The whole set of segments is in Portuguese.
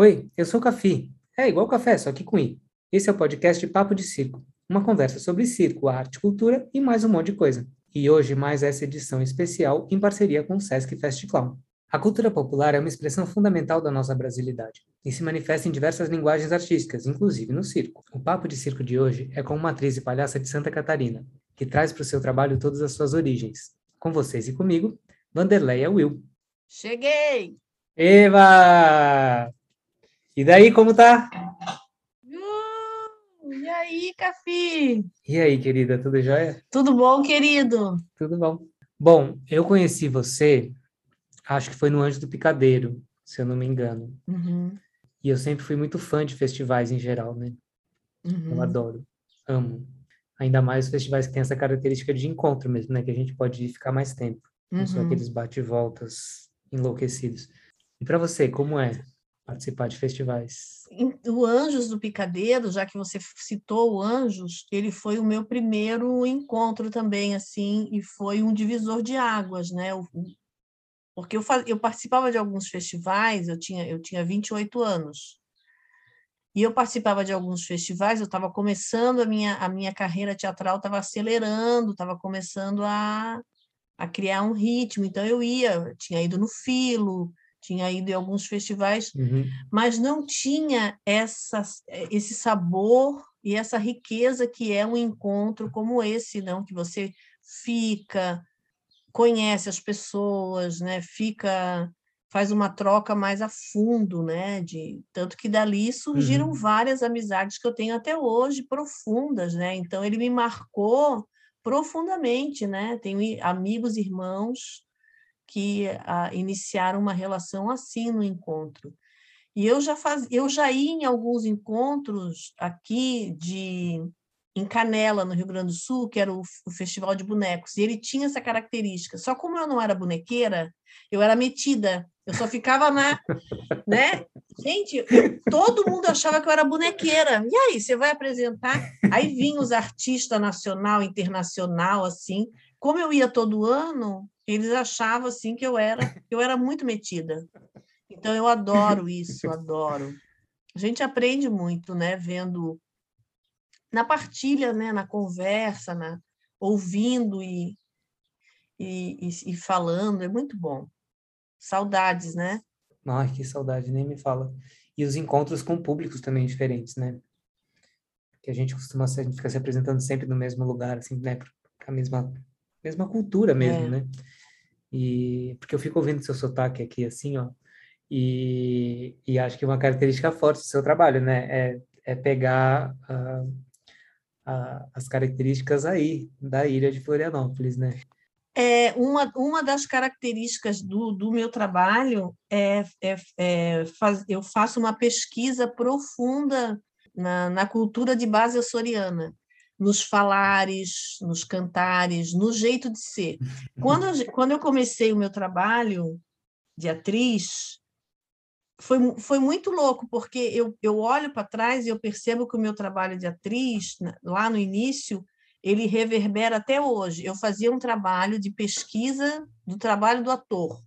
Oi, eu sou o Cafi. É igual café, só que com I. Esse é o podcast Papo de Circo, uma conversa sobre circo, arte, cultura e mais um monte de coisa. E hoje mais essa edição especial em parceria com o Sesc Fest Clown. A cultura popular é uma expressão fundamental da nossa brasilidade e se manifesta em diversas linguagens artísticas, inclusive no circo. O Papo de Circo de hoje é com uma atriz e palhaça de Santa Catarina, que traz para o seu trabalho todas as suas origens. Com vocês e comigo, Vanderleia Will. Cheguei! Eva! E daí, como tá? Uh, e aí, Cafi? E aí, querida, tudo jóia? Tudo bom, querido? Tudo bom. Bom, eu conheci você, acho que foi no Anjo do Picadeiro, se eu não me engano. Uhum, E eu sempre fui muito fã de festivais em geral, né? Eu uhum. adoro, amo. Ainda mais os festivais que têm essa característica de encontro mesmo, né? Que a gente pode ficar mais tempo. Não são Uhum. aqueles bate-voltas enlouquecidos. E para você, como é participar de festivais? O Anjos do Picadeiro, já que você citou o Anjos, ele foi o meu primeiro encontro também, assim, e foi um divisor de águas, né? Porque eu, fa- eu participava de alguns festivais, eu tinha, eu tinha 28 anos. E eu participava de alguns festivais, eu estava começando a minha, a minha carreira teatral, estava acelerando, estava começando a, a criar um ritmo. Então eu ia, eu tinha ido no Filo, tinha ido em alguns festivais, Uhum. mas não tinha essa, esse sabor e essa riqueza que é um encontro como esse, não, que você fica, conhece as pessoas, né? Fica, faz uma troca mais a fundo, né? De tanto que dali surgiram Uhum. várias amizades que eu tenho até hoje profundas, né? Então ele me marcou profundamente, né? Tenho amigos, irmãos que ah, iniciaram uma relação assim no encontro. E eu já faz... eu já ia em alguns encontros aqui de em Canela, no Rio Grande do Sul, que era o, o Festival de Bonecos, e ele tinha essa característica. Só como eu não era bonequeira, eu era metida. Eu só ficava na, né? Gente, eu- todo mundo achava que eu era bonequeira. E aí, você vai apresentar? Aí vinham os artistas nacional, internacional, assim. Como eu ia todo ano, eles achavam assim que eu era, eu era muito metida. Então eu adoro isso, adoro. A gente aprende muito, né, vendo na partilha, né, na conversa, na ouvindo e, e, e, e falando, é muito bom. Saudades, né? Ai, que saudade, nem me fala. E os encontros com públicos também diferentes, né? Que a gente costuma a gente fica se apresentando sempre no mesmo lugar, assim, né? A mesma, mesma cultura mesmo, É. né? E porque eu fico ouvindo seu sotaque aqui, assim, ó, e, e acho que uma característica forte do seu trabalho, né? É, é pegar ah, ah, as características aí da ilha de Florianópolis, né? É, uma, uma das características do, do meu trabalho é, é, é faz, eu faço uma pesquisa profunda na, na cultura de base açoriana, nos falares, nos cantares, no jeito de ser. Quando, eu- quando eu comecei o meu trabalho de atriz, foi, foi muito louco, porque eu, eu olho para trás e eu percebo que o meu trabalho de atriz, lá no início, ele reverbera até hoje. Eu fazia um trabalho de pesquisa do trabalho do ator.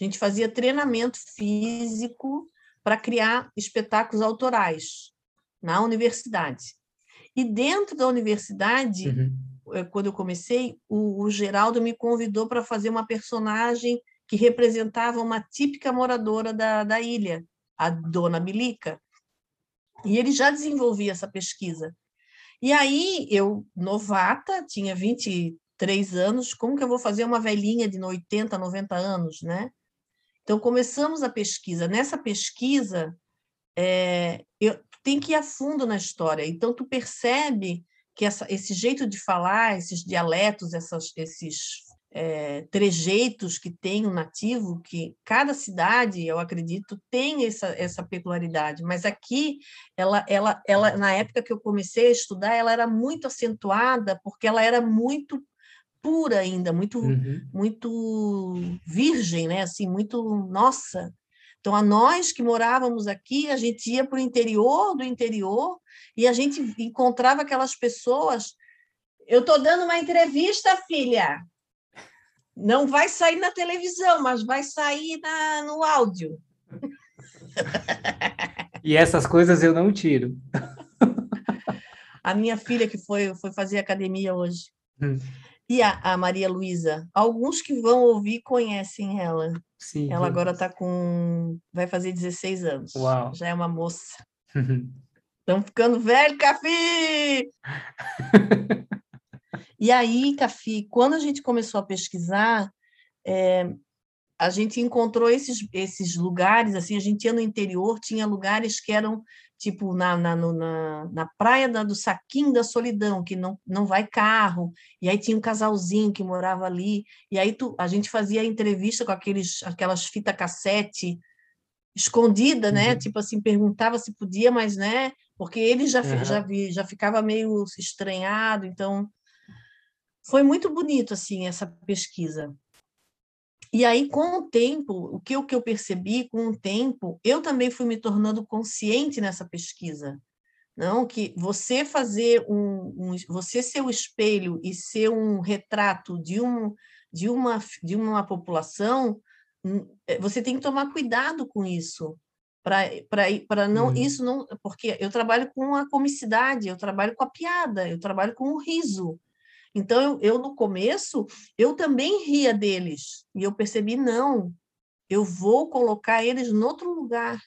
A gente fazia treinamento físico para criar espetáculos autorais na universidade. E dentro da universidade, Uhum. eh, quando eu comecei, o, o Geraldo me convidou para fazer uma personagem que representava uma típica moradora da, da ilha, a Dona Bilica. E ele já desenvolvia essa pesquisa. E aí, eu, novata, tinha 23 anos, como que eu vou fazer uma velhinha de 80, 90 anos, né? Então, começamos a pesquisa. Nessa pesquisa, é, eu, tem que ir a fundo na história. Então, tu percebe que essa, esse jeito de falar, esses dialetos, essas, esses é, trejeitos que tem o nativo, que cada cidade, eu acredito, tem essa, essa peculiaridade. Mas aqui, ela, ela, ela, na época que eu comecei a estudar, ela era muito acentuada, porque ela era muito pura ainda, muito Uhum. muito virgem, né? Assim, muito nossa. Então, a nós que morávamos aqui, a gente ia para o interior do interior e a gente encontrava aquelas pessoas. Eu estou dando uma entrevista, filha. Não vai sair na televisão, mas vai sair na, no áudio. E essas coisas eu não tiro. A minha filha que foi, foi fazer academia hoje. Hum. E a, a Maria Luísa, alguns que vão ouvir conhecem ela. Sim. Ela agora está com. vai fazer 16 anos. Uau. Já é uma moça. Estão ficando velho, Cafi! e aí, Cafi, quando a gente começou a pesquisar, é, a gente encontrou esses, esses lugares, assim, a gente ia no interior, tinha lugares que eram tipo na, na, no, na, na praia da, do Saquinho da Solidão, que não, não vai carro, e aí tinha um casalzinho que morava ali, e aí tu, a gente fazia entrevista com aqueles, aquelas fita cassete escondida, né? Uhum. Tipo assim, perguntava se podia, mas né? Porque ele já, Uhum. já, vi, já ficava meio estranhado, então foi muito bonito assim essa pesquisa. E aí, com o tempo, o que, o que eu percebi, com o tempo, eu também fui me tornando consciente nessa pesquisa. Não, que você fazer um, um você ser o espelho e ser um retrato de, um, de, uma, de uma população, hum, é, você tem que tomar cuidado com isso. Para não, Uhum. isso não, porque eu trabalho com a comicidade, eu trabalho com a piada, eu trabalho com o riso. Então, eu, eu, no começo, eu também ria deles. E eu percebi, não, eu vou colocar eles em outro lugar.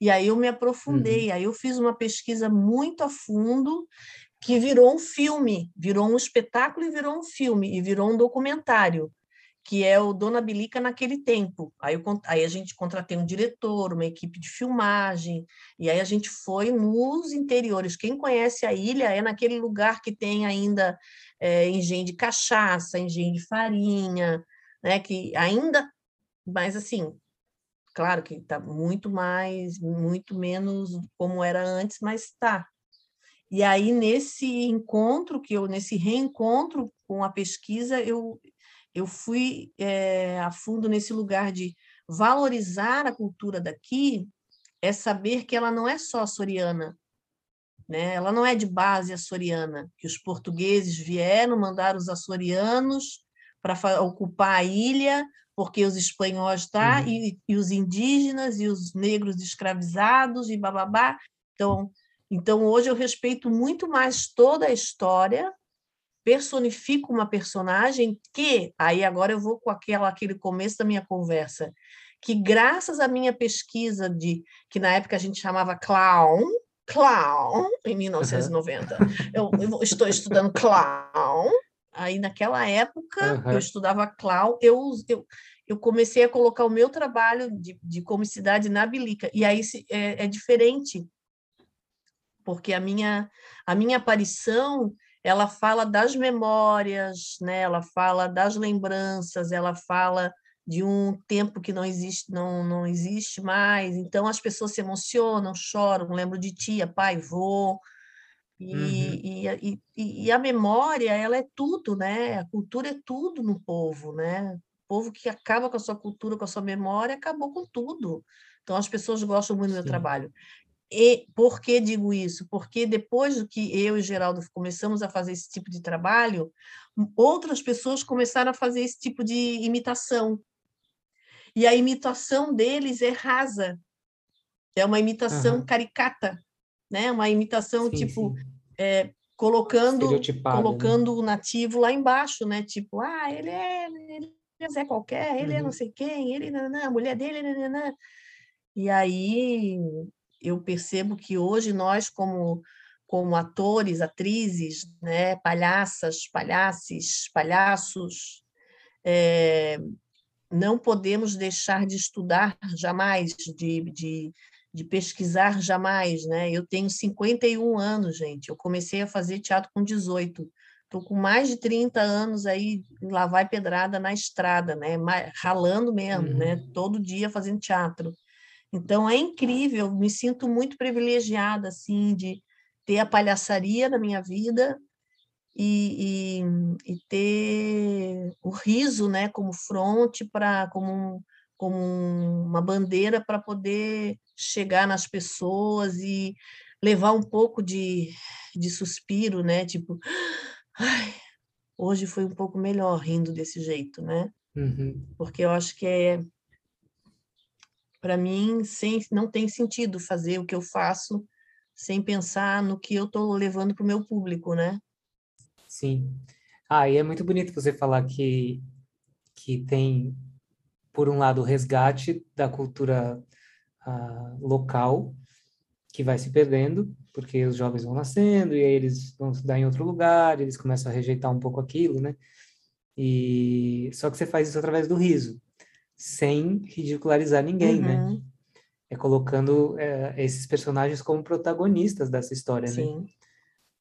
E aí eu me aprofundei, Uhum. aí eu fiz uma pesquisa muito a fundo, que virou um filme, virou um espetáculo e virou um filme, e virou um documentário, que é o Dona Bilica naquele tempo. Aí, eu, aí a gente contratei um diretor, uma equipe de filmagem, e aí a gente foi nos interiores. Quem conhece a ilha é naquele lugar que tem ainda é, engenho de cachaça, engenho de farinha, né? Que ainda, mas assim, claro que está muito mais, muito menos como era antes, mas está. E aí nesse encontro que eu, nesse reencontro com a pesquisa, eu eu fui é, a fundo nesse lugar de valorizar a cultura daqui, é saber que ela não é só açoriana, né? Ela não é de base açoriana, que os portugueses vieram mandar os açorianos para ocupar a ilha, porque os espanhóis tá Uhum. e, e os indígenas e os negros escravizados e bababá. Então, então hoje eu respeito muito mais toda a história, personifico uma personagem que aí agora eu vou com aquela aquele começo da minha conversa, que graças à minha pesquisa de que na época a gente chamava clown, clown em 1990. Eu, eu estou estudando clown. Aí naquela época Uhum. eu estudava clown, eu, eu, eu comecei a colocar o meu trabalho de, de comicidade na bilica. E aí se- é, é diferente, porque a minha, a minha aparição ela fala das memórias, né? ela fala das lembranças, ela fala de um tempo que não existe, não, não existe mais. Então as pessoas se emocionam, choram, lembro de tia, pai, vô. E, Uhum. e, a- e, e a memória, ela é tudo, né? A cultura é tudo no povo, né? O povo que acaba com a sua cultura, com a sua memória, acabou com tudo. Então as pessoas gostam muito do meu Sim. trabalho. E por que digo isso? Porque depois do que eu e Geraldo começamos a fazer esse tipo de trabalho, outras pessoas começaram a fazer esse tipo de imitação. E a imitação deles é rasa. É uma imitação Aham. caricata, né? Uma imitação Sim, tipo sim. é, colocando né? colocando o nativo lá embaixo, né? Tipo, ah, ele é, ele é qualquer, ele é não Uhum. sei quem, ele nananã, a mulher dele, nananã. E aí eu percebo que hoje nós como como atores, atrizes, né, palhaças, palhaces, palhaços, eh, não podemos deixar de estudar jamais, de, de, de pesquisar jamais, né? Eu tenho 51 anos, gente. Eu comecei a fazer teatro com 18. Estou com mais de 30 anos aí, lá vai pedrada na estrada, né? Ralando mesmo, né? Uhum. Todo dia fazendo teatro. Então é incrível, me sinto muito privilegiada assim de ter a palhaçaria na minha vida e, e, e ter o riso, né, como fronte para como um- como uma bandeira para poder chegar nas pessoas e levar um pouco de, de suspiro, né, tipo, ai, hoje foi um pouco melhor rindo desse jeito, né? Uhum. Porque eu acho que é para mim, sem, não tem sentido fazer o que eu faço sem pensar no que eu estou levando para o meu público, né? Sim. Ah, e é muito bonito você falar que, que tem, por um lado, o resgate da cultura uh, local, que vai se perdendo, porque os jovens vão nascendo e aí eles vão estudar em outro lugar, eles começam a rejeitar um pouco aquilo, né? E só que você faz isso através do riso, sem ridicularizar ninguém, né? uhum. né? É colocando é, esses personagens como protagonistas dessa história, né? Sim. né?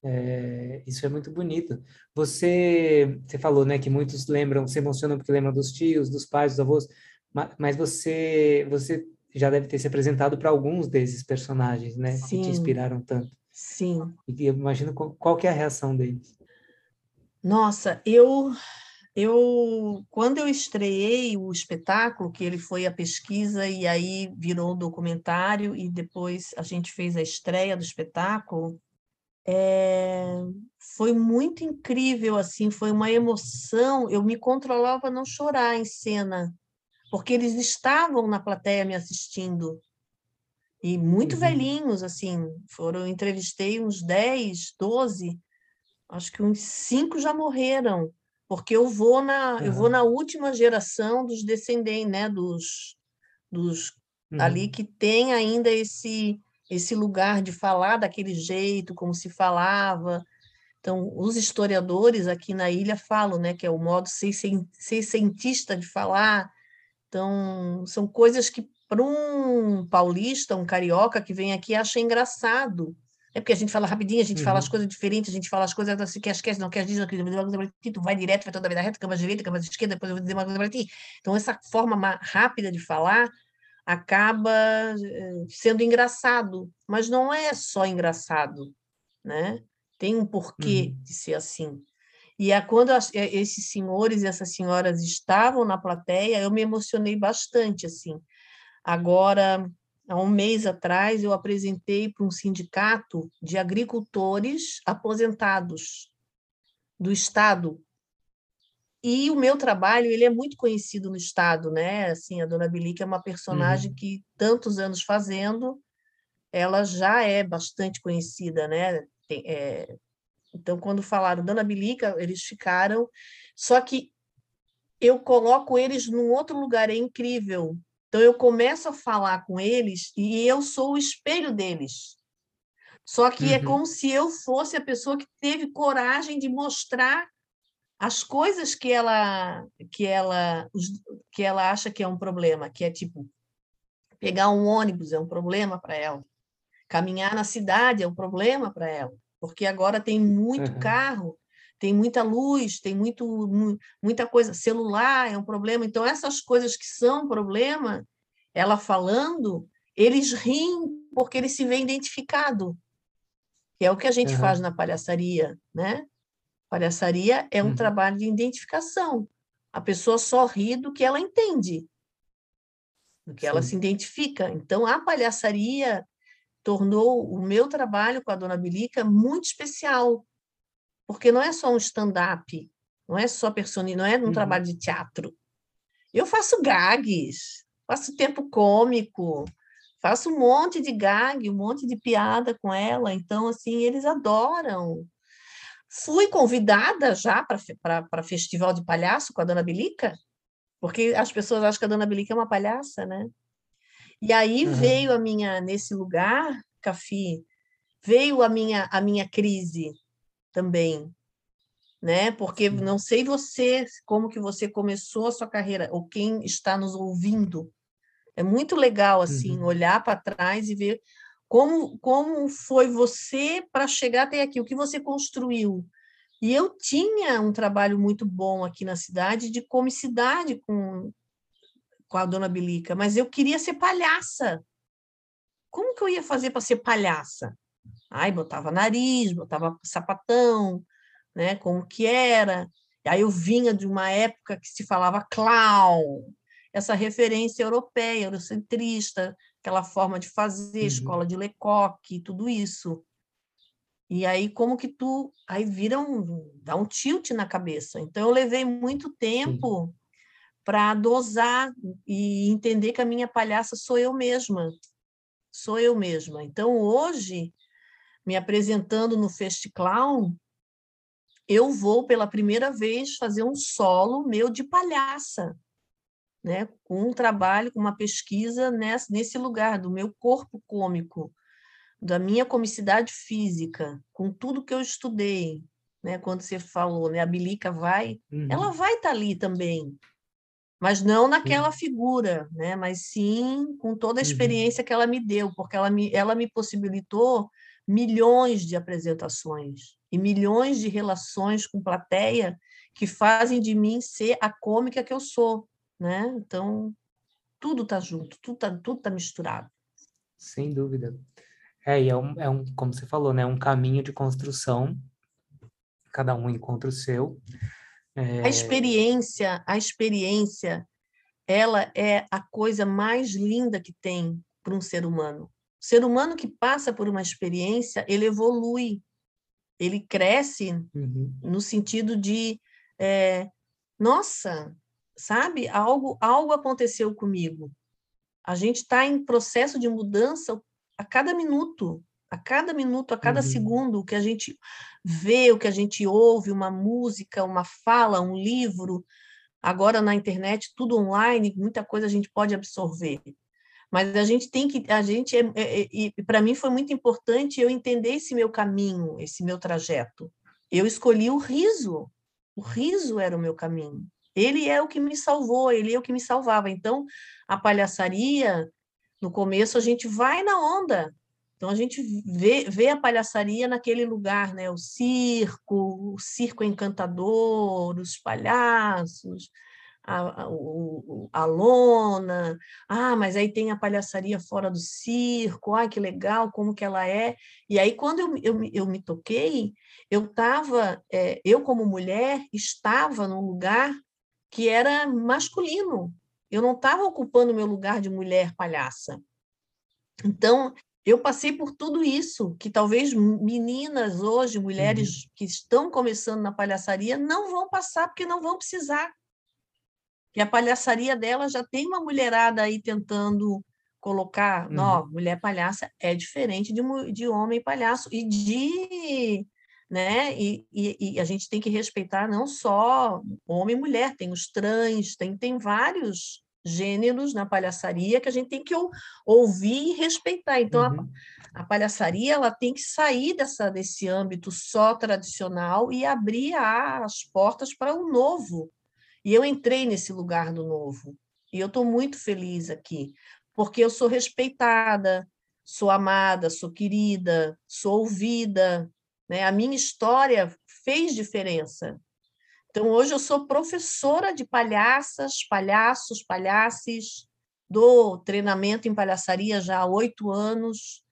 É, isso é muito bonito. Você, você falou, né, que muitos lembram, se emocionam porque lembram dos tios, dos pais, dos avós, mas você, você já deve ter se apresentado para alguns desses personagens, né, Sim. que te inspiraram tanto. Sim. E eu imagino qual, qual que é a reação deles. Nossa, eu eu quando eu estreiei o espetáculo, que ele foi a pesquisa e aí virou um documentário e depois a gente fez a estreia do espetáculo, é, foi muito incrível, assim, foi uma emoção. Eu me controlava para não chorar em cena, porque eles estavam na plateia me assistindo. E muito uhum. velhinhos, assim, foram, entrevistei uns 10, 12, acho que uns cinco já morreram, porque eu vou na, uhum. eu vou na última geração dos descendentes, né, dos, dos uhum. ali que tem ainda esse esse lugar de falar daquele jeito, como se falava. Então, os historiadores aqui na ilha falam, né, que é o modo seiscentista de falar. Então, são coisas que para um paulista, um carioca que vem aqui acha engraçado. É porque a gente fala rapidinho, a gente uhum. fala as uhum. coisas diferentes, a gente fala as coisas assim, quer esquece, não quer dizer, não quer dizer, tu vai direto, vai toda a vida reta, câmara direita, câmara esquerda, depois eu vou dizer uma coisa para ti. Então, essa forma rápida de falar acaba eh, sendo engraçado, mas não é só engraçado, né? Tem um porquê uhum. de ser assim. E é quando eh, esses senhores e essas senhoras estavam na plateia, eu me emocionei bastante assim. Agora, há um mês atrás, eu apresentei para um sindicato de agricultores aposentados do estado e o meu trabalho, ele é muito conhecido no estado, né? Assim, a Dona Bilica é uma personagem uhum. que tantos anos fazendo, ela já é bastante conhecida, né? Tem, é... Então, quando falaram Dona Bilica, eles ficaram. Só que eu coloco eles num outro lugar, é incrível. Então, eu começo a falar com eles e eu sou o espelho deles. Só que é uhum. é como se eu fosse a pessoa que teve coragem de mostrar as coisas que ela que ela que ela acha que é um problema, que é tipo pegar um ônibus é um problema para ela, caminhar na cidade é um problema para ela, porque agora tem muito uhum. carro, tem muita luz, tem muito muita coisa, celular é um problema, então essas coisas que são problema, ela falando, eles riem porque eles se veem identificado, que é o que a gente uhum. faz na palhaçaria, né? Palhaçaria é um uhum. trabalho de identificação. A pessoa só ri do que ela entende, do que Sim. ela se identifica. Então, a palhaçaria tornou o meu trabalho com a Dona Bilica muito especial, porque não é só um stand-up, não é só personagem, não é um uhum. trabalho de teatro. Eu faço gags, faço tempo cômico, faço um monte de gag, um monte de piada com ela. Então, assim, eles adoram. Fui convidada já para festival de palhaço com a Dona Bilica, porque as pessoas acham que a Dona Bilica é uma palhaça, né? E aí uhum. veio a minha, nesse lugar, Cafi, veio a minha, a minha crise também, né? Porque não sei você, como que você começou a sua carreira, ou quem está nos ouvindo. É muito legal, assim, uhum. olhar para trás e ver como, como foi você para chegar até aqui? O que você construiu? E eu tinha um trabalho muito bom aqui na cidade de comicidade com, com a dona Bilica, mas eu queria ser palhaça. Como que eu ia fazer para ser palhaça? Aí botava nariz, botava sapatão, né? Como que era? Aí eu vinha de uma época que se falava clown, essa referência europeia, eurocentrista, aquela forma de fazer, uhum. escola de Lecoque, tudo isso. E aí, como que tu. Aí vira um. dá um tilt na cabeça. Então, eu levei muito tempo para dosar e entender que a minha palhaça sou eu mesma. Sou eu mesma. Então, hoje, me apresentando no Clown, eu vou pela primeira vez fazer um solo meu de palhaça, né? com um trabalho, com uma pesquisa nesse, nesse lugar do meu corpo cômico, da minha comicidade física, com tudo que eu estudei, né? Quando você falou, né? A Bilica vai, uhum. ela vai estar tá ali também, mas não naquela sim. figura, né? Mas sim com toda a uhum. experiência uhum. que ela me deu, porque ela me, ela me possibilitou milhões de apresentações e milhões de relações com plateia que fazem de mim ser a cômica que eu sou, né? Então tudo está junto, tudo está tudo tá misturado. Sem dúvida. É, e é um, é um, como você falou, né? Um caminho de construção cada um encontra o seu. É... A experiência, a experiência, ela é a coisa mais linda que tem para um ser humano. O ser humano que passa por uma experiência, ele evolui, ele cresce uhum. no sentido de, é, nossa, sabe, algo, algo aconteceu comigo. A gente está em processo de mudança a cada minuto a cada minuto, a cada uhum. segundo, o que a gente vê, o que a gente ouve, uma música, uma fala, um livro, agora na internet, tudo online, muita coisa a gente pode absorver. Mas a gente tem que, a gente, é, é, é e para mim foi muito importante eu entender esse meu caminho, esse meu trajeto. Eu escolhi o riso, o riso era o meu caminho. Ele é o que me salvou, ele é o que me salvava. Então, a palhaçaria, no começo, a gente vai na onda, então a gente vê, vê a palhaçaria naquele lugar, né? O circo, o circo encantador, os palhaços, a, a, a lona. Ah, mas aí tem a palhaçaria fora do circo. Ai, que legal, como que ela é. E aí, quando eu, eu, eu me toquei, eu estava, é, eu como mulher, estava num lugar que era masculino. Eu não estava ocupando meu lugar de mulher palhaça. Então, eu passei por tudo isso, que talvez meninas hoje, mulheres uhum. que estão começando na palhaçaria, não vão passar porque não vão precisar. E a palhaçaria dela já tem uma mulherada aí tentando colocar, uhum. não, mulher palhaça é diferente de, de homem palhaço e de, né? E, e, e, a gente tem que respeitar não só homem e mulher, tem os trans, tem, tem vários gêneros na palhaçaria que a gente tem que ouvir e respeitar. Então, uhum. a, a, palhaçaria ela tem que sair dessa, desse âmbito só tradicional e abrir as portas para o novo. E eu entrei nesse lugar do novo. E eu estou muito feliz aqui, porque eu sou respeitada, sou amada, sou querida, sou ouvida. Né? A minha história fez diferença. Então, hoje eu sou professora de palhaças, palhaços, palhaces, dou treinamento em palhaçaria já há oito anos,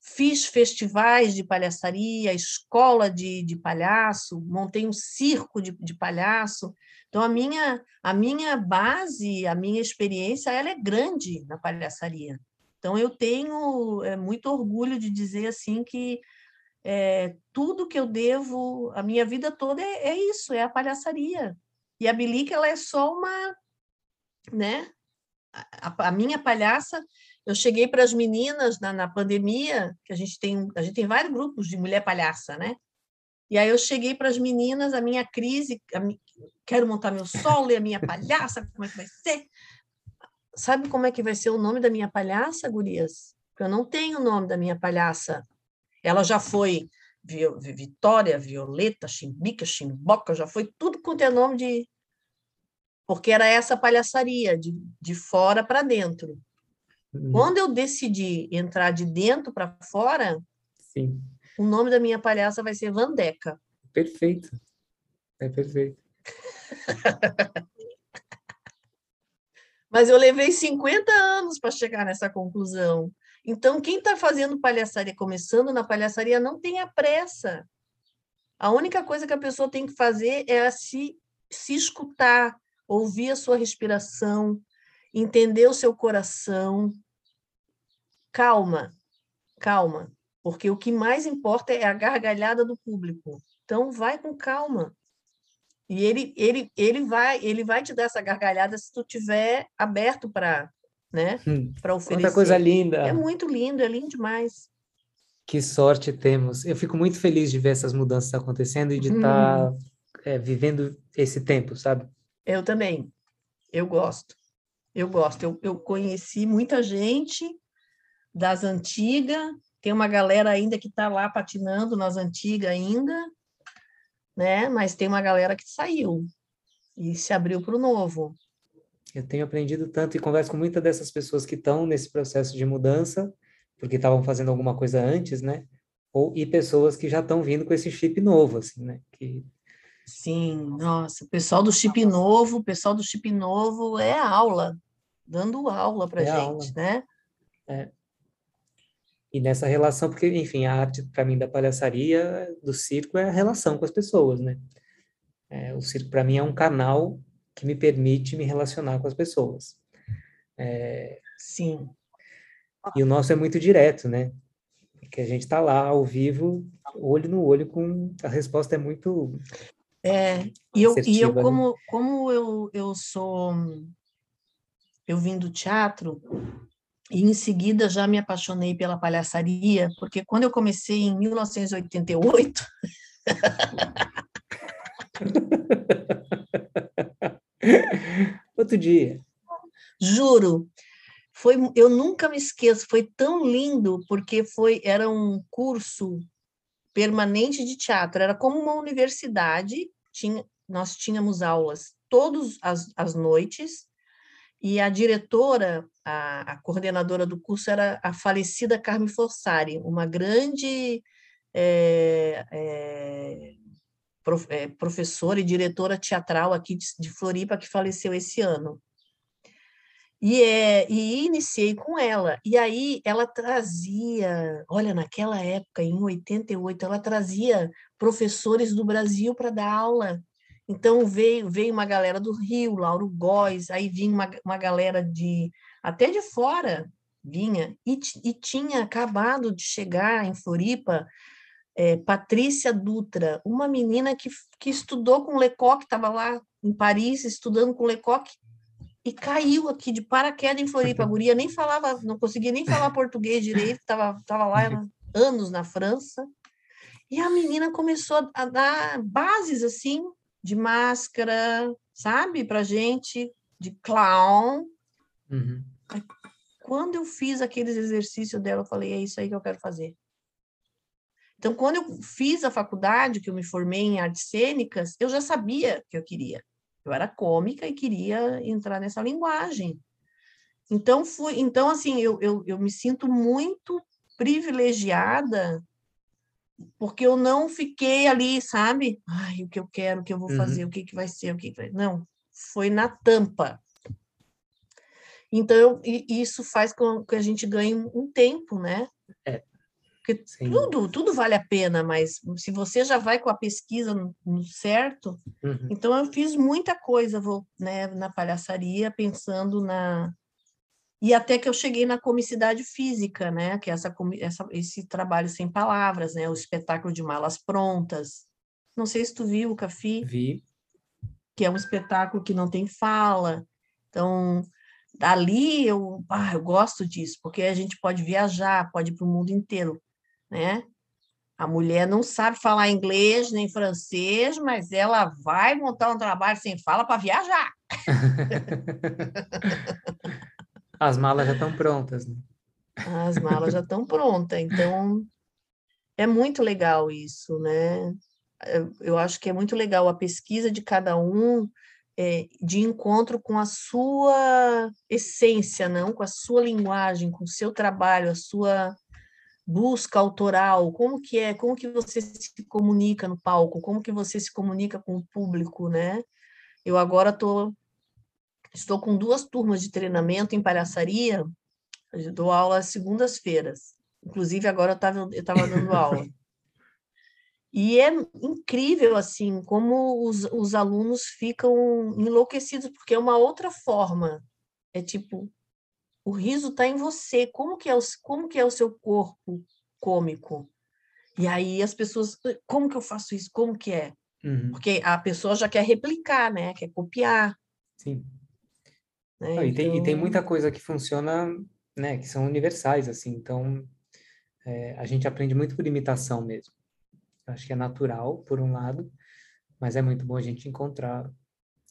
fiz festivais de palhaçaria, escola de, de palhaço, montei um circo de, de palhaço. Então, a minha, a minha base, a minha experiência, ela é grande na palhaçaria. Então, eu tenho é, muito orgulho de dizer assim que é, tudo que eu devo, a minha vida toda é, é isso, é a palhaçaria. E a Bilica, ela é só uma, né? A, a minha palhaça, eu cheguei para as meninas na, na pandemia, que a gente tem, a gente tem vários grupos de mulher palhaça, né? E aí eu cheguei para as meninas, a minha crise, a quero montar meu solo e a minha palhaça, como é que vai ser? Sabe como é que vai ser o nome da minha palhaça, gurias? Porque eu não tenho o nome da minha palhaça. Ela já foi Vitória, Violeta, Chimbica, Chimboca, já foi tudo quanto é nome de. Porque era essa palhaçaria, de, de fora para dentro. Uhum. Quando eu decidi entrar de dentro para fora, Sim. o nome da minha palhaça vai ser Vandeca. Perfeito. É perfeito. Mas eu levei 50 anos para chegar nessa conclusão. Então, quem está fazendo palhaçaria, começando na palhaçaria, não tenha pressa. A única coisa que a pessoa tem que fazer é se, se escutar, ouvir a sua respiração, entender o seu coração. Calma, calma, porque o que mais importa é a gargalhada do público. Então, vai com calma. E ele, ele, ele, vai, ele vai te dar essa gargalhada se tu tiver aberto para né, Hum, para oferecer. Quanta coisa linda. É muito lindo, é lindo demais. Que sorte temos. Eu fico muito feliz de ver essas mudanças acontecendo e de Hum. estar vivendo esse tempo, sabe? Eu também. Eu gosto. Eu gosto. Eu, eu conheci muita gente das antigas. Tem uma galera ainda que está lá patinando nas antigas ainda, né? Mas tem uma galera que saiu e se abriu para o novo. Eu tenho aprendido tanto e converso com muitas dessas pessoas que estão nesse processo de mudança, porque estavam fazendo alguma coisa antes, né? Ou, e pessoas que já estão vindo com esse chip novo, assim, né? Que Sim, nossa, o pessoal do chip novo, o pessoal do chip novo é aula, dando aula para É gente, aula. né? E nessa relação, porque, enfim, a arte, para mim, da palhaçaria, do circo, é a relação com as pessoas, né? É, o circo, para mim, é um canal que me permite me relacionar com as pessoas. Sim, E o nosso é muito direto, né? Que a gente está lá, ao vivo, olho no olho, com... A resposta é muito... É, e eu, e eu né? como, como eu, eu sou, eu vim do teatro, e em seguida já me apaixonei pela palhaçaria, porque quando eu comecei em 1988, Outro dia. juro, foi, eu nunca me esqueço, foi tão lindo, porque foi, era um curso permanente de teatro, era como uma universidade, tinha, nós tínhamos aulas todas as, as noites, e a diretora, a, a coordenadora do curso era a falecida Carmen Fossari, uma grande eh, eh, prof- eh, professora e diretora teatral aqui de, de Floripa, que faleceu esse ano. E, é, e iniciei com ela. E aí ela trazia, olha, naquela época, em 88, ela trazia professores do Brasil para dar aula. Então veio, veio uma galera do Rio, Lauro Góes, aí vinha uma, uma galera de até de fora vinha, e, e tinha acabado de chegar em Floripa eh, Patrícia Dutra, uma menina que, que estudou com Lecoq, estava lá em Paris estudando com Lecoq, e caiu aqui de paraquedas em Floripa. A guria nem falava, não conseguia nem falar português direito, estava tava lá anos na França. E a menina começou a dar bases assim de máscara, sabe, para gente, de clown. Uhum. Quando eu fiz aqueles exercícios dela, eu falei, é isso aí que eu quero fazer. Então, quando eu fiz a faculdade, que eu me formei em artes cênicas, eu já sabia que eu queria. Eu era cômica e queria entrar nessa linguagem. Então, fui, então assim, eu, eu, eu me sinto muito privilegiada porque eu não fiquei ali, sabe? Ai, o que eu quero, o que eu vou Uhum. fazer, o que, que vai ser, o que, que vai... Não, foi na tampa. Então, eu- isso faz com que a gente ganhe um tempo, né? Porque Sim. tudo, tudo vale a pena, mas se você já vai com a pesquisa no, no certo, Uhum. então eu fiz muita coisa vou, né, na palhaçaria, pensando na. E até que eu cheguei na comicidade física, né? Que é essa, essa, esse trabalho sem palavras, né? O espetáculo de malas prontas. Não sei se tu viu, Cafi Vi. que é um espetáculo que não tem fala. Então, dali eu, ah, eu gosto disso, porque a gente pode viajar, pode ir para o mundo inteiro, né? A mulher não sabe falar inglês nem francês, mas ela vai montar um trabalho sem fala para viajar. As malas já estão prontas, né? As malas já estão prontas, então é muito legal isso, né? Eu- acho que é muito legal a pesquisa de cada um é, de encontro com a sua essência, não com a sua linguagem, com o seu trabalho, a sua busca autoral, como que é, como que você se comunica no palco, como que você se comunica com o público, né? Eu agora tô, estou com duas turmas de treinamento em palhaçaria, eu dou aula às segundas-feiras. Inclusive, agora eu estava eu tava dando aula. E é incrível, assim, como os, os alunos ficam enlouquecidos, porque é uma outra forma. É tipo, o riso está em você. Como que, é o, como que é o seu corpo cômico? E aí as pessoas, como que eu faço isso? Como que é? Uhum. Porque a pessoa já quer replicar, né? Quer copiar. Sim. Né? Não, e, tem, e tem Então, muita coisa que funciona, né, que são universais, assim, então é, a gente aprende muito por imitação mesmo. Eu acho que é natural, por um lado, mas é muito bom a gente encontrar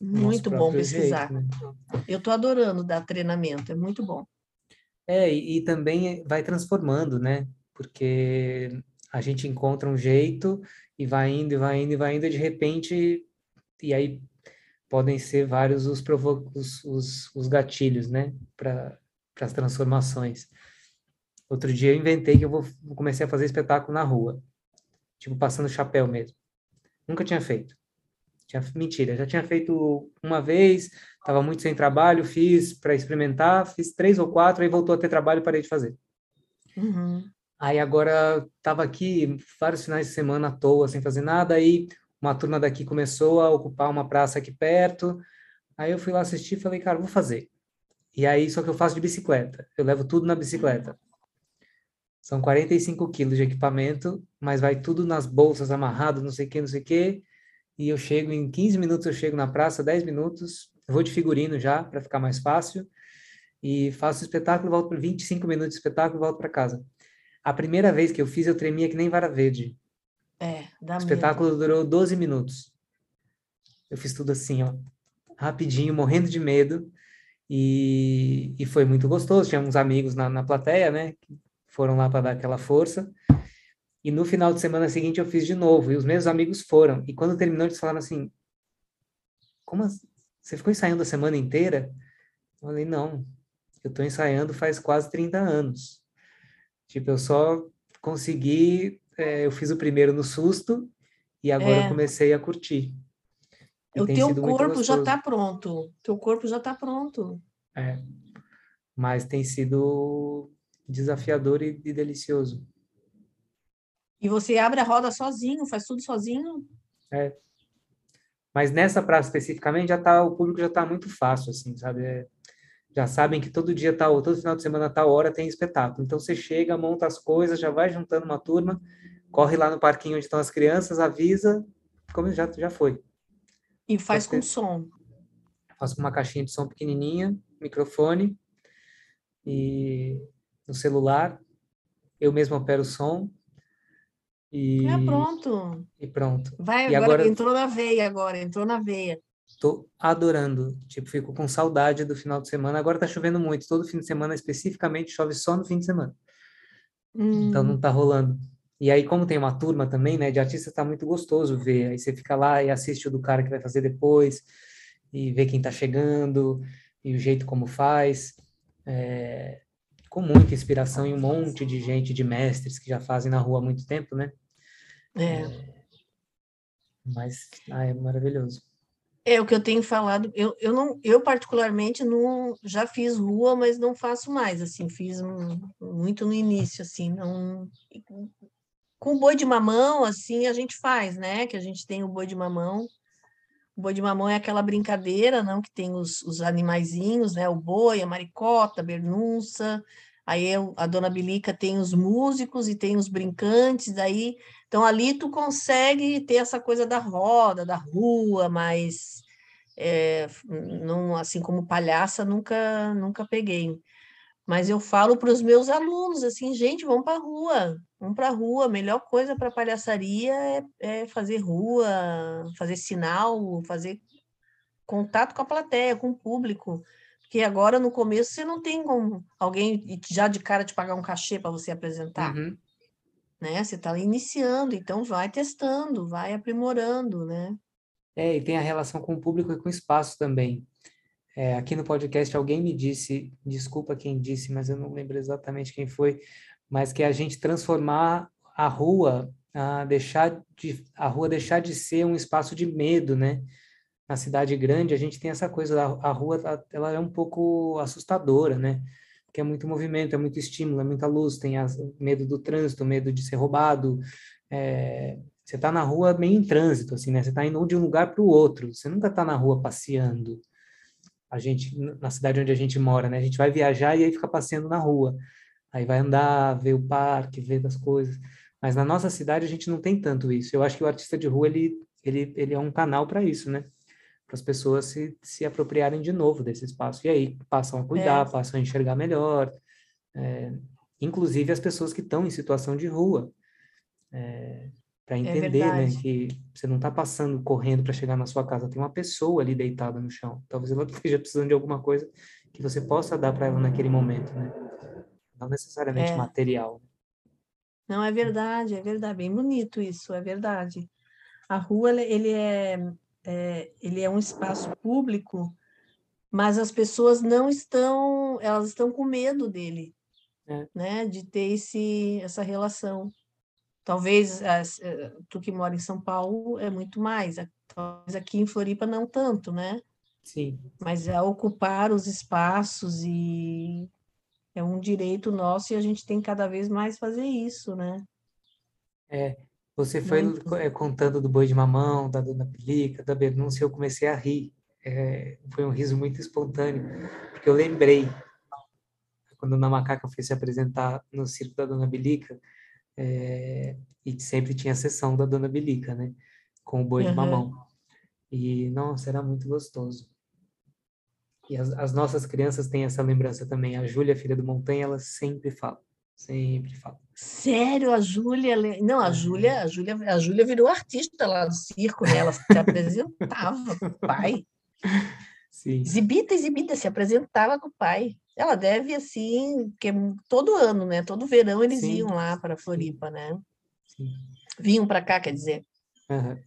muito bom pesquisar. jeito, né? Eu estou adorando dar treinamento, é muito bom. É, e, e também vai transformando, né? Porque a gente encontra um jeito e vai indo, e vai indo, e vai indo, e de repente, e aí podem ser vários os, provo os, os, os gatilhos, né? Para as transformações. Outro dia eu inventei que eu vou comecei a fazer espetáculo na rua, tipo passando chapéu mesmo. Nunca tinha feito. Tinha, mentira, já tinha feito uma vez, estava muito sem trabalho, fiz para experimentar, fiz três ou quatro, aí voltou a ter trabalho e parei de fazer. Uhum. Aí agora estava aqui vários finais de semana à toa, sem fazer nada, aí uma turma daqui começou a ocupar uma praça aqui perto, aí eu fui lá assistir e falei, cara, vou fazer. E aí, só que eu faço de bicicleta, eu levo tudo na bicicleta. São 45 quilos de equipamento, mas vai tudo nas bolsas amarrado, não sei o que, não sei o que, e eu chego em 15 minutos, eu chego na praça, 10 minutos, vou de figurino já, para ficar mais fácil, e faço o espetáculo, volto por 25 minutos de espetáculo e volto para casa. A primeira vez que eu fiz, eu tremia que nem vara verde. É, dá O espetáculo durou 12 minutos. Eu fiz tudo assim, ó, rapidinho, morrendo de medo, e, e foi muito gostoso. Tinha uns amigos na, na plateia, né, que foram lá para dar aquela força. E no final de semana seguinte eu fiz de novo, e os meus amigos foram. E quando terminou, eles falaram assim: Como assim? você ficou ensaiando a semana inteira? Eu falei: Não, eu estou ensaiando faz quase 30 anos. Tipo, eu só consegui, é, eu fiz o primeiro no susto, e agora É. eu comecei a curtir. E O teu corpo já está pronto. Teu corpo já está pronto. É. Mas tem sido desafiador e, e delicioso. E você abre a roda sozinho, faz tudo sozinho. Mas nessa praça especificamente já tá, o público já está muito fácil, assim, sabe? É, já sabem que todo dia tal, todo final de semana tal hora tem espetáculo. Então você chega, monta as coisas, já vai juntando uma turma, corre lá no parquinho onde estão as crianças, avisa, como já já foi. E faz Pode com som. Faço com uma caixinha de som pequenininha, microfone e no celular, eu mesmo opero o som e, É pronto. e pronto. Vai, E agora, agora- entrou na veia agora, entrou na veia. Tô adorando. Tipo, fico com saudade do final de semana. Agora tá chovendo muito. Todo fim de semana, especificamente, chove só no fim de semana. Então Hum, não tá rolando. E aí, como tem uma turma também, né, de artistas, tá muito gostoso ver. Aí você fica lá e assiste o do cara que vai fazer depois, e vê quem tá chegando, e o jeito como faz. É, com muita inspiração e um monte de gente, de mestres que já fazem na rua há muito tempo, né? É. Mas ah, é maravilhoso. É o que eu tenho falado. Eu, eu não, eu particularmente não já fiz rua, mas não faço mais. Assim, fiz um- muito no início, assim, não. Com boi de mamão, assim, a gente faz, né? Que a gente tem o boi de mamão. O boi de mamão é aquela brincadeira, não? Que tem os, os animaizinhos, né? O boi, a maricota, a bernunça. Aí a dona Bilica tem os músicos e tem os brincantes. Daí, então ali tu consegue ter essa coisa da roda, da rua, mas é, não, assim como palhaça nunca nunca peguei. Mas eu falo para os meus alunos assim, gente, vamos para a rua, vamos para a rua. A melhor coisa para palhaçaria é, é fazer rua, fazer sinal, fazer contato com a plateia, com o público. Porque agora, no começo, você não tem como alguém já de cara te pagar um cachê para você apresentar, Uhum. né? Você está iniciando, então vai testando, vai aprimorando, né? É, e tem a relação com o público e com o espaço também. É, aqui no podcast alguém me disse, desculpa quem disse, mas eu não lembro exatamente quem foi, mas que é a gente transformar a rua, a deixar de, a rua deixar de ser um espaço de medo, né? Na cidade grande a gente tem essa coisa, a, rua ela- é um pouco assustadora, né? Porque é muito movimento, é muito estímulo, é muita luz, tem as- medo do trânsito, medo de ser roubado, é, você está na rua meio em trânsito, assim, né? Você está indo de um lugar para o outro. Você nunca está na rua passeando. A gente, na cidade onde a gente mora, né? A gente vai viajar e aí fica passeando na rua. Aí vai andar, ver o parque, ver das coisas. Mas na nossa cidade a gente não tem tanto isso. Eu acho que o artista de rua, ele, ele, ele é um canal para isso, né? Para as pessoas se, se apropriarem de novo desse espaço. E aí passam a cuidar, é. passam a enxergar melhor. É, inclusive as pessoas que estão em situação de rua. É, para entender, né, que você não está passando correndo para chegar na sua casa, tem uma pessoa ali deitada no chão. Talvez ela esteja precisando de alguma coisa que você possa dar para ela naquele momento, né? Não necessariamente é. material. Não, é verdade, é verdade, bem bonito isso, é verdade. A rua, ele é, é, ele é um espaço público, mas as pessoas não estão, elas estão com medo dele, é. né, de ter esse, essa relação. Talvez as, eh, tu que mora em São Paulo é muito mais, talvez aqui em Floripa não tanto, né? Sim. Mas é ocupar os espaços e é um direito nosso e a gente tem cada vez mais fazer isso, né? É, você foi. É, contando do boi de mamão, da dona Pelica, da Bernúncia, eu comecei a rir. É, foi um riso muito espontâneo, porque eu lembrei, quando a Macaca foi se apresentar no circo da dona Belica, é, e sempre tinha a sessão da Dona Belica, né? Com o boi uhum. de mamão. E, nossa, era muito gostoso. E as, as, nossas crianças têm essa lembrança também. A Júlia, filha do Montanha, ela sempre fala. Sempre fala. Sério, a Júlia. Não, a Júlia, a Júlia, a Júlia virou artista lá do circo, né? Ela se apresentava com o pai. Sim. Exibida, exibida, se apresentava com o pai. Ela deve, assim, que todo ano, né? Todo verão eles Sim. iam lá para Floripa, né? Sim. Vinham para cá, quer dizer. Uhum.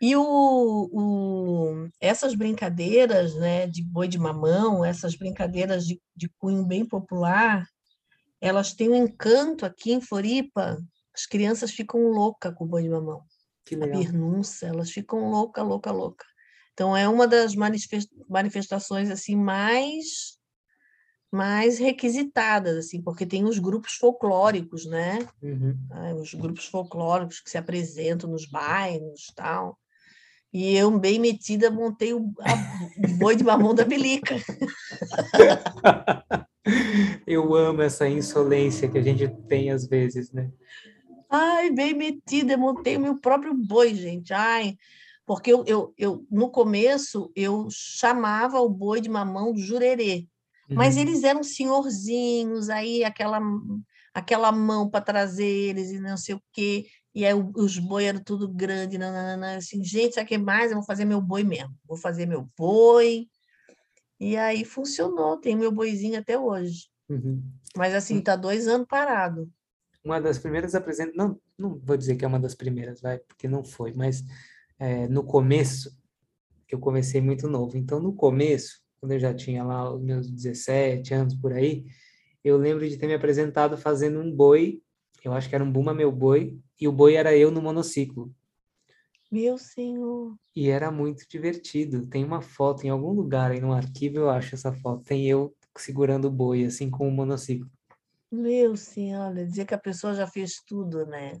e o, o, essas brincadeiras, né, de boi de mamão, essas brincadeiras de, de cunho bem popular, elas têm um encanto aqui em Floripa. As crianças ficam loucas com o boi de mamão. Que legal. A pernunça, elas ficam louca, louca, louca. Então é uma das manifestações assim mais mais requisitadas assim, porque tem os grupos folclóricos, né? Uhum. Os grupos folclóricos que se apresentam nos bairros, tal. E eu bem metida montei o, a, o boi de mamão da Belica. Eu amo essa insolência que a gente tem às vezes, né? Ai, bem metida, montei o meu próprio boi, gente. Ai, porque eu, eu, eu, no começo eu chamava o boi de mamão de jurerê, uhum. mas eles eram senhorzinhos, aí aquela, aquela mão para trazer eles e não sei o quê, e aí os boi eram tudo grande, nanana, assim, gente, sabe o que mais? Eu vou fazer meu boi mesmo, vou fazer meu boi, e aí funcionou, tem meu boizinho até hoje. Uhum. Mas assim, tá dois anos parado. Uma das primeiras apresentações, não, não vou dizer que é uma das primeiras, vai, porque não foi, mas é, no começo, eu comecei muito novo. Então, no começo, quando eu já tinha lá os meus 17 anos por aí, eu lembro de ter me apresentado fazendo um boi, eu acho que era um Buma Meu Boi, e o boi era eu no monociclo. Meu senhor! E era muito divertido. Tem uma foto em algum lugar aí no arquivo, eu acho essa foto. Tem eu segurando o boi, assim, com o monociclo. Meu senhor, dizer que a pessoa já fez tudo, né?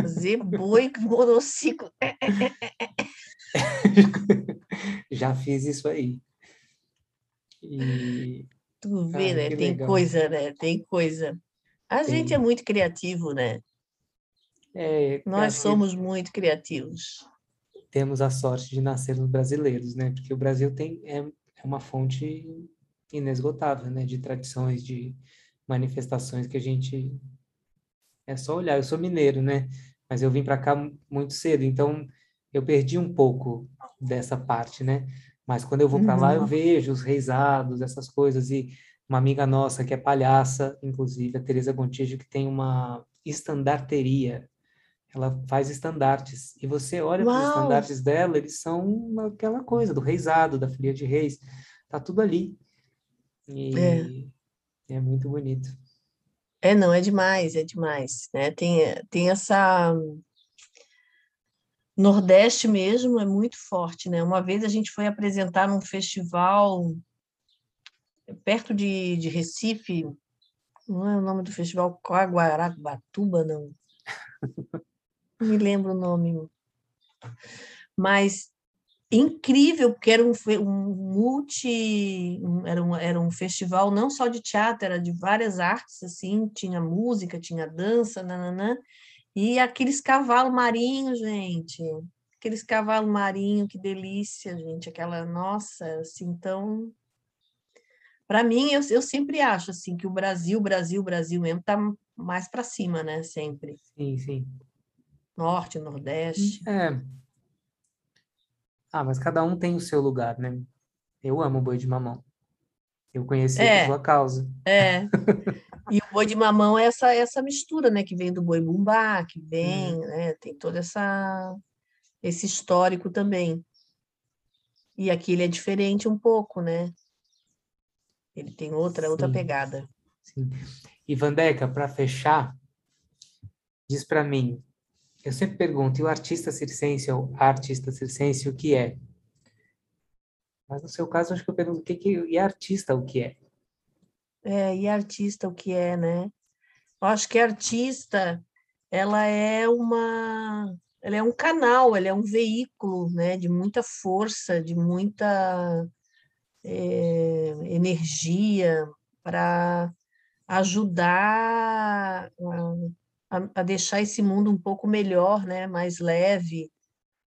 Fazer boi com monociclo. já fiz isso aí. E... Tu vê, Ai, né? Tem legal. coisa, né? Tem coisa. A Tem. gente é muito criativo, né? É, Nós somos muito criativos. Temos a sorte de nascermos brasileiros, né? Porque o Brasil tem é, é uma fonte inesgotável, né? De tradições, de manifestações que a gente é só olhar. Eu sou mineiro, né? Mas eu vim para cá muito cedo, então eu perdi um pouco dessa parte, né? Mas quando eu vou para uhum. lá, eu uhum. vejo os reisados, essas coisas. E uma amiga nossa que é palhaça, inclusive, a Teresa Gontijo, que tem uma estandarteria. Ela faz estandartes. E você olha para os estandartes dela, eles são aquela coisa do reisado, da folia de reis. Tá tudo ali. E é. É muito bonito. É, não, é demais, é demais, né? Tem, tem essa... Nordeste mesmo é muito forte, né? Uma vez a gente foi apresentar num festival perto de, de Recife, não é o nome do festival Coaguarabatuba, não. Não me lembro o nome. Mas incrível, porque era um, um multi, um, era, um, era um festival não só de teatro, era de várias artes, assim, tinha música, tinha dança, nananã, E aqueles cavalos marinhos, gente. Aqueles cavalos marinhos, que delícia, gente. Aquela, nossa, assim, então. Para mim, eu, eu sempre acho assim que o Brasil, Brasil, Brasil mesmo tá mais para cima, né? Sempre. Sim, sim. Norte, Nordeste. É. Ah, mas cada um tem o seu lugar, né? Eu amo boi de mamão. Eu conheci É. por sua causa. É. E o boi de mamão é essa, essa mistura, né? Que vem do boi bumbá, que vem, né? Tem todo essa, esse histórico também. E aqui ele é diferente um pouco, né? Ele tem outra, outra Sim. pegada. Sim. E Vandeca, para fechar, diz para mim, eu sempre pergunto, e o artista circense ou a artista circense, o que é? Mas no seu caso, acho que eu pergunto, o que que, e artista, o que é? É, e artista, o que é, né? Eu acho que artista, ela é uma, ela é um canal, ela é um veículo, né, de muita força, de muita eh, energia para ajudar a, a- a deixar esse mundo um pouco melhor, né, mais leve.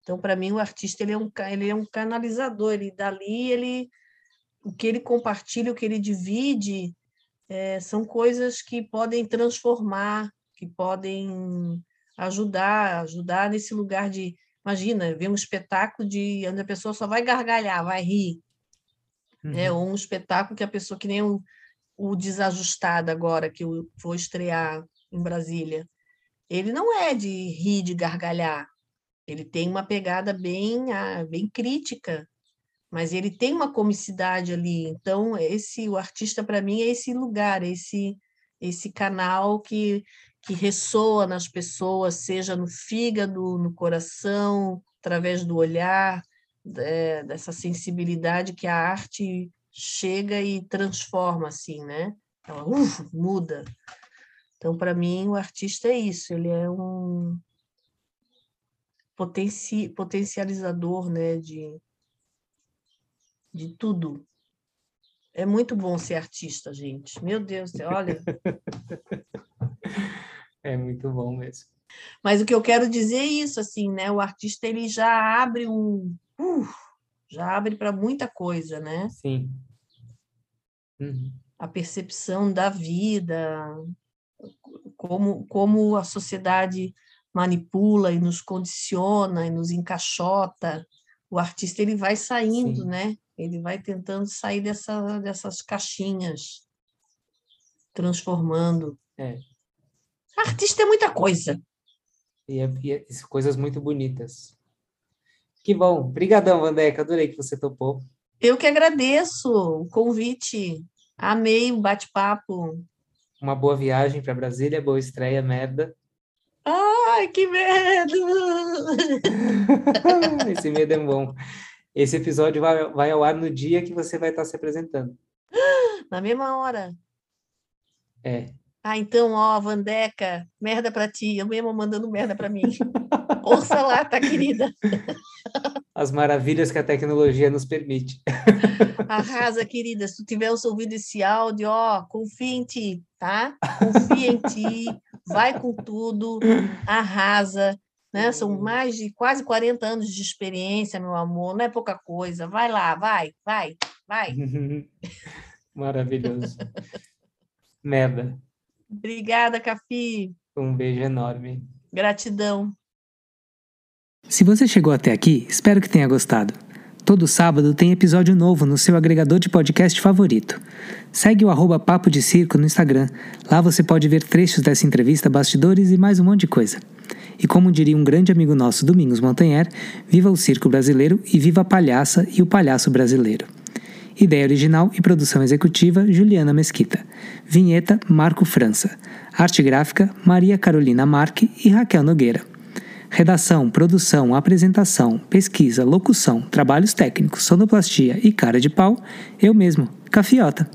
Então, para mim, o artista ele é um, ele é um canalizador, ele dali ele o que ele compartilha, o que ele divide, eh, são coisas que podem transformar, que podem ajudar, ajudar nesse lugar de, imagina, ver um espetáculo de onde a pessoa só vai gargalhar, vai rir, né? Uhum. Ou um espetáculo que a pessoa que nem o, o desajustado agora que eu vou estrear em Brasília, ele não é de rir, de gargalhar. Ele tem uma pegada bem, ah, bem crítica, mas ele tem uma comicidade ali. Então, esse o artista para mim é esse lugar, esse esse canal que que ressoa nas pessoas, seja no fígado, no coração, através do olhar, eh, dessa sensibilidade que a arte chega e transforma assim, né? Ela uf, muda. Então, para mim, o artista é isso, ele é um potenci potencializador, né, de de tudo. É muito bom ser artista, gente. Meu Deus, olha. É muito bom mesmo. Mas o que eu quero dizer é isso, assim, né? O artista ele já abre um, uh, já abre para muita coisa, né? Sim. Uhum. A percepção da vida, como como a sociedade manipula e nos condiciona e nos encaixota. O artista ele vai saindo, Sim. né? Ele vai tentando sair dessa, dessas caixinhas, transformando. É. Artista é muita coisa. E, é, e é- coisas muito bonitas. Que bom. Obrigadão, Vandeca. Adorei que você topou. Eu que agradeço o convite. Amei o bate-papo. Uma boa viagem para Brasília, boa estreia, merda. Ai, que medo! Esse medo é bom. Esse episódio vai, vai ao ar no dia que você vai estar se apresentando. Na mesma hora. É. Ah, então, ó, Vandeca, merda pra ti. Eu mesmo mandando merda pra mim. Ouça lá, tá, querida? As maravilhas que a tecnologia nos permite. Arrasa, querida. Se tu tiver ouvido esse áudio, ó, confia em ti, tá? Confia em ti, vai com tudo, arrasa. Né? São mais de quase 40 anos de experiência, meu amor, não é pouca coisa. Vai lá, vai, vai, vai. Maravilhoso. Merda. Obrigada, Cafi. Um beijo enorme. Gratidão. Se você chegou até aqui, espero que tenha gostado. Todo sábado tem episódio novo no seu agregador de podcast favorito. Segue o arroba Papo de Circo no Instagram. Lá você pode ver trechos dessa entrevista, bastidores e mais um monte de coisa. E como diria um grande amigo nosso, Domingos Montanher, viva o circo brasileiro e viva a palhaça e o palhaço brasileiro. Ideia original e produção executiva, Juliana Mesquita. Vinheta, Marco França. Arte gráfica, Maria Carolina Marque e Raquel Nogueira. Redação, produção, apresentação, pesquisa, locução, trabalhos técnicos, sonoplastia e cara de pau, eu mesmo, Cafiota.